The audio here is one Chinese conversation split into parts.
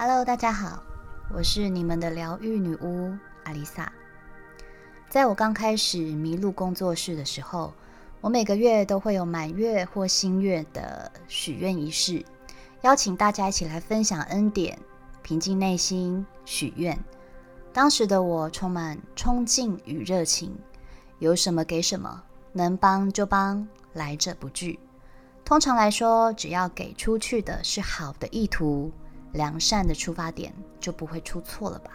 Hello，大家好，我是你们的疗愈女巫阿丽萨。在我刚开始麋鹿工作室的时候，我每个月都会有满月或新月的许愿仪式，邀请大家一起来分享恩典，平静内心，许愿。当时的我充满冲劲与热情，有什么给什么，能帮就帮，来者不拒。通常来说，只要给出去的是好的意图。良善的出发点就不会出错了吧？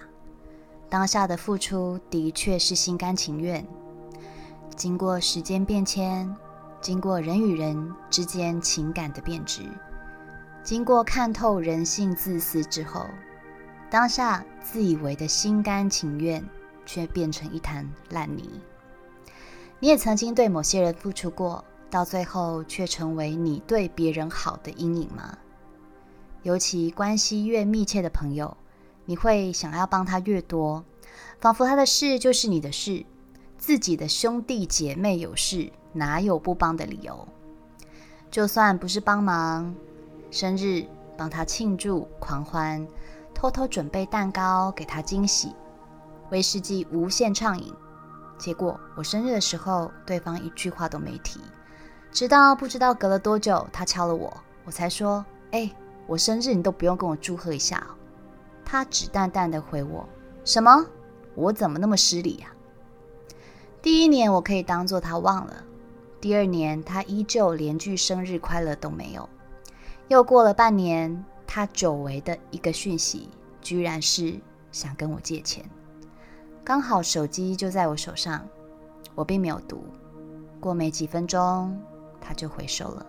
当下的付出的确是心甘情愿。经过时间变迁，经过人与人之间情感的变质，经过看透人性自私之后，当下自以为的心甘情愿，却变成一滩烂泥。你也曾经对某些人付出过，到最后却成为你对别人好的阴影吗？尤其关系越密切的朋友，你会想要帮他越多，仿佛他的事就是你的事。自己的兄弟姐妹有事，哪有不帮的理由？就算不是帮忙，生日帮他庆祝狂欢，偷偷准备蛋糕给他惊喜，威士忌无限畅饮。结果我生日的时候，对方一句话都没提，直到不知道隔了多久，他敲了我，我才说：“哎。”我生日你都不用跟我祝贺一下，他只淡淡的回我：“什么？我怎么那么失礼呀？”第一年我可以当做他忘了，第二年他依旧连句生日快乐都没有。又过了半年，他久违的一个讯息，居然是想跟我借钱。刚好手机就在我手上，我并没有读。过没几分钟，他就回收了。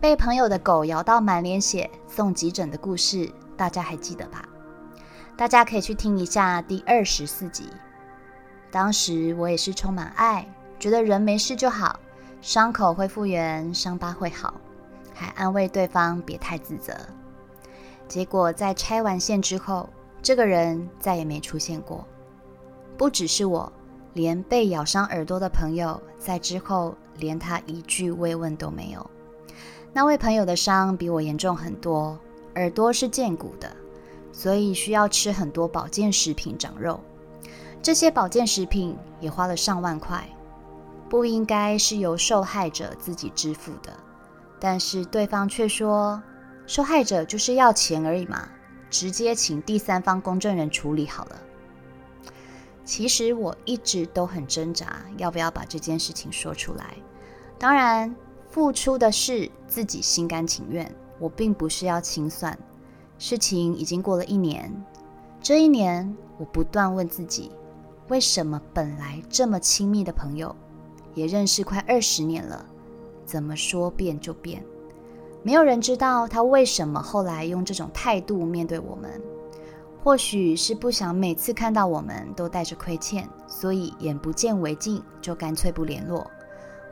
被朋友的狗咬到满脸血，送急诊的故事，大家还记得吧？大家可以去听一下第二十四集。当时我也是充满爱，觉得人没事就好，伤口会复原，伤疤会好，还安慰对方别太自责。结果在拆完线之后，这个人再也没出现过。不只是我，连被咬伤耳朵的朋友，在之后连他一句慰问都没有。那位朋友的伤比我严重很多，耳朵是见骨的，所以需要吃很多保健食品长肉。这些保健食品也花了上万块，不应该是由受害者自己支付的，但是对方却说受害者就是要钱而已嘛，直接请第三方公证人处理好了。其实我一直都很挣扎，要不要把这件事情说出来。当然。付出的是自己心甘情愿，我并不是要清算。事情已经过了一年，这一年我不断问自己：为什么本来这么亲密的朋友，也认识快二十年了，怎么说变就变？没有人知道他为什么后来用这种态度面对我们。或许是不想每次看到我们都带着亏欠，所以眼不见为净，就干脆不联络。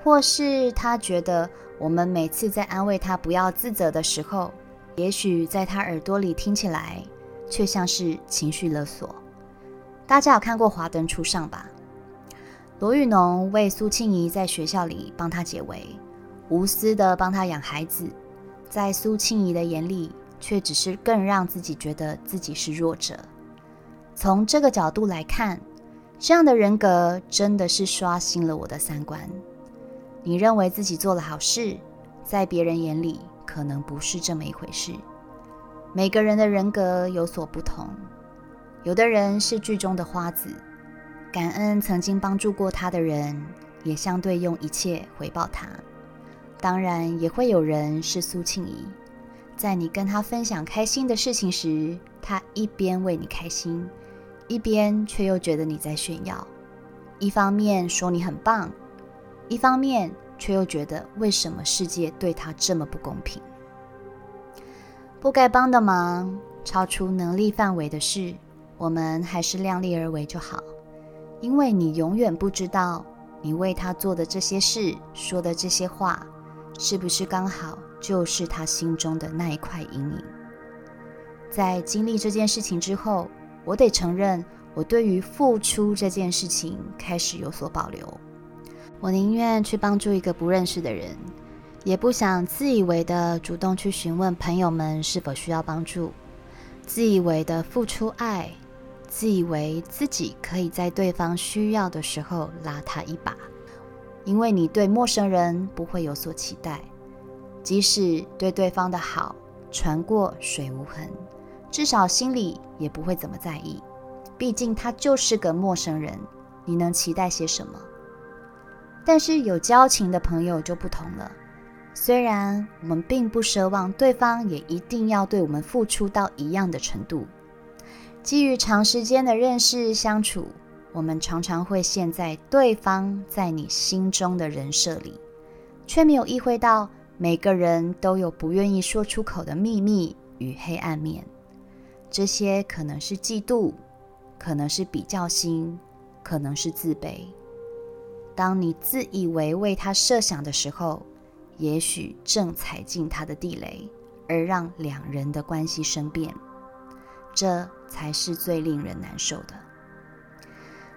或是他觉得我们每次在安慰他不要自责的时候，也许在他耳朵里听起来却像是情绪勒索。大家有看过《华灯初上》吧？罗玉农为苏庆怡在学校里帮他解围，无私的帮他养孩子，在苏庆怡的眼里，却只是更让自己觉得自己是弱者。从这个角度来看，这样的人格真的是刷新了我的三观。你认为自己做了好事，在别人眼里可能不是这么一回事。每个人的人格有所不同，有的人是剧中的花子，感恩曾经帮助过他的人，也相对用一切回报他。当然，也会有人是苏庆怡，在你跟他分享开心的事情时，他一边为你开心，一边却又觉得你在炫耀，一方面说你很棒。一方面却又觉得，为什么世界对他这么不公平？不该帮的忙，超出能力范围的事，我们还是量力而为就好。因为你永远不知道，你为他做的这些事，说的这些话，是不是刚好就是他心中的那一块阴影。在经历这件事情之后，我得承认，我对于付出这件事情开始有所保留。我宁愿去帮助一个不认识的人，也不想自以为的主动去询问朋友们是否需要帮助。自以为的付出爱，自以为自己可以在对方需要的时候拉他一把，因为你对陌生人不会有所期待，即使对对方的好船过水无痕，至少心里也不会怎么在意，毕竟他就是个陌生人，你能期待些什么？但是有交情的朋友就不同了。虽然我们并不奢望对方也一定要对我们付出到一样的程度，基于长时间的认识相处，我们常常会陷在对方在你心中的人设里，却没有意会到每个人都有不愿意说出口的秘密与黑暗面。这些可能是嫉妒，可能是比较心，可能是自卑。当你自以为为他设想的时候，也许正踩进他的地雷，而让两人的关系生变，这才是最令人难受的。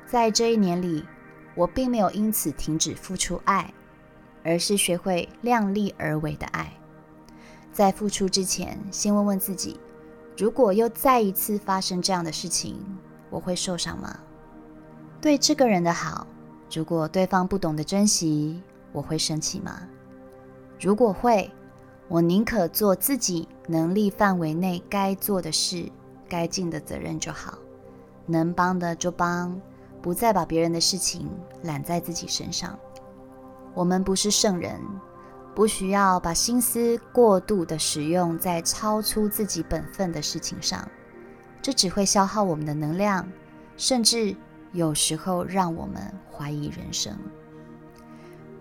在这一年里，我并没有因此停止付出爱，而是学会量力而为的爱。在付出之前，先问问自己：如果又再一次发生这样的事情，我会受伤吗？对这个人的好，如果对方不懂得珍惜，我会生气吗？如果会，我宁可做自己能力范围内该做的事、该尽的责任就好，能帮的就帮，不再把别人的事情揽在自己身上。我们不是圣人，不需要把心思过度的使用在超出自己本分的事情上，这只会消耗我们的能量，甚至有时候让我们怀疑人生。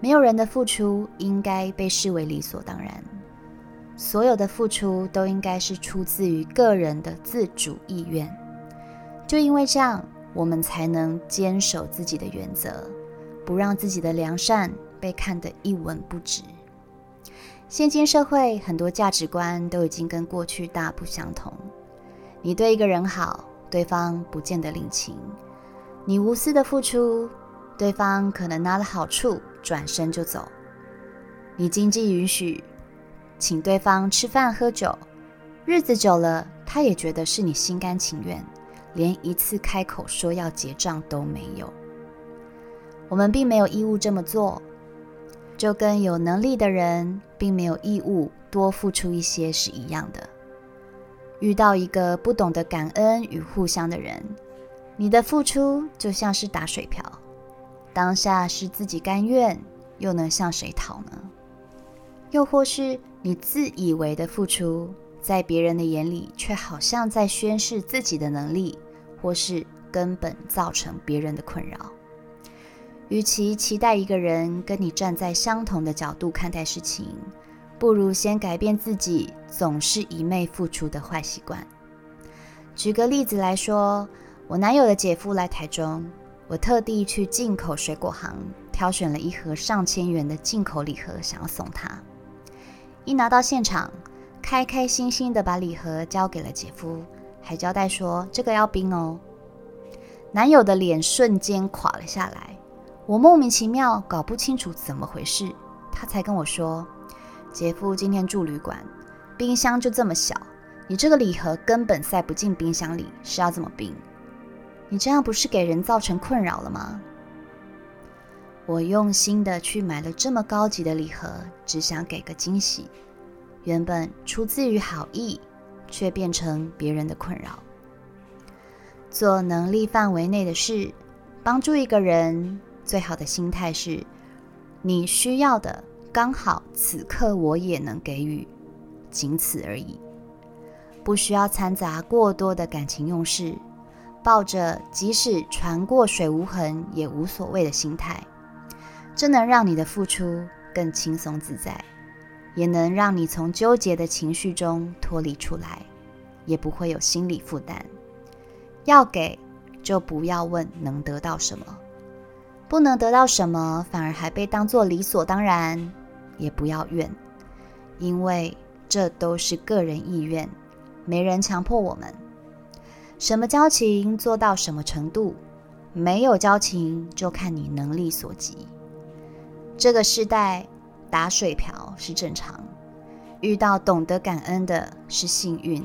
没有人的付出应该被视为理所当然，所有的付出都应该是出自于个人的自主意愿。就因为这样，我们才能坚守自己的原则，不让自己的良善被看得一文不值。现今社会很多价值观都已经跟过去大不相同。你对一个人好，对方不见得领情；你无私的付出。对方可能拿了好处，转身就走。你经济允许，请对方吃饭喝酒，日子久了，他也觉得是你心甘情愿，连一次开口说要结账都没有。我们并没有义务这么做，就跟有能力的人并没有义务多付出一些是一样的。遇到一个不懂得感恩与互相的人，你的付出就像是打水漂。当下是自己甘愿，又能向谁讨呢？又或是你自以为的付出，在别人的眼里却好像在宣示自己的能力，或是根本造成别人的困扰。与其期待一个人跟你站在相同的角度看待事情，不如先改变自己总是一昧付出的坏习惯。举个例子来说，我男友的姐夫来台中。我特地去进口水果行挑选了一盒上千元的进口礼盒，想要送他。一拿到现场，开开心心的把礼盒交给了姐夫，还交代说这个要冰哦。男友的脸瞬间垮了下来，我莫名其妙搞不清楚怎么回事，他才跟我说，姐夫今天住旅馆，冰箱就这么小，你这个礼盒根本塞不进冰箱里，是要怎么冰？你这样不是给人造成困扰了吗？我用心的去买了这么高级的礼盒，只想给个惊喜。原本出自于好意，却变成别人的困扰。做能力范围内的事，帮助一个人，最好的心态是：你需要的刚好此刻我也能给予，仅此而已，不需要掺杂过多的感情用事。抱着即使船过水无痕也无所谓的心态，这能让你的付出更轻松自在，也能让你从纠结的情绪中脱离出来，也不会有心理负担。要给就不要问能得到什么，不能得到什么反而还被当作理所当然，也不要怨，因为这都是个人意愿，没人强迫我们。什么交情做到什么程度？没有交情就看你能力所及。这个时代打水漂是正常，遇到懂得感恩的是幸运。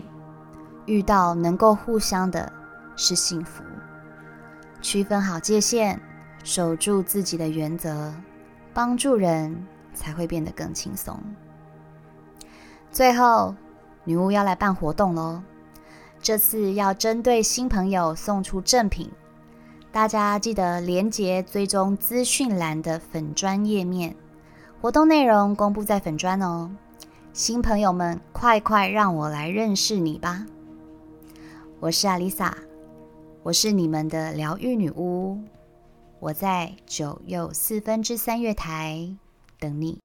遇到能够互相的是幸福。区分好界限，守住自己的原则，帮助人才会变得更轻松。最后，女巫要来办活动喽！这次要针对新朋友送出赠品，大家记得连接追踪资讯栏的粉砖页面，活动内容公布在粉砖哦。新朋友们，快快让我来认识你吧！我是阿丽萨，我是你们的疗愈女巫，我在九又四分之三月台等你。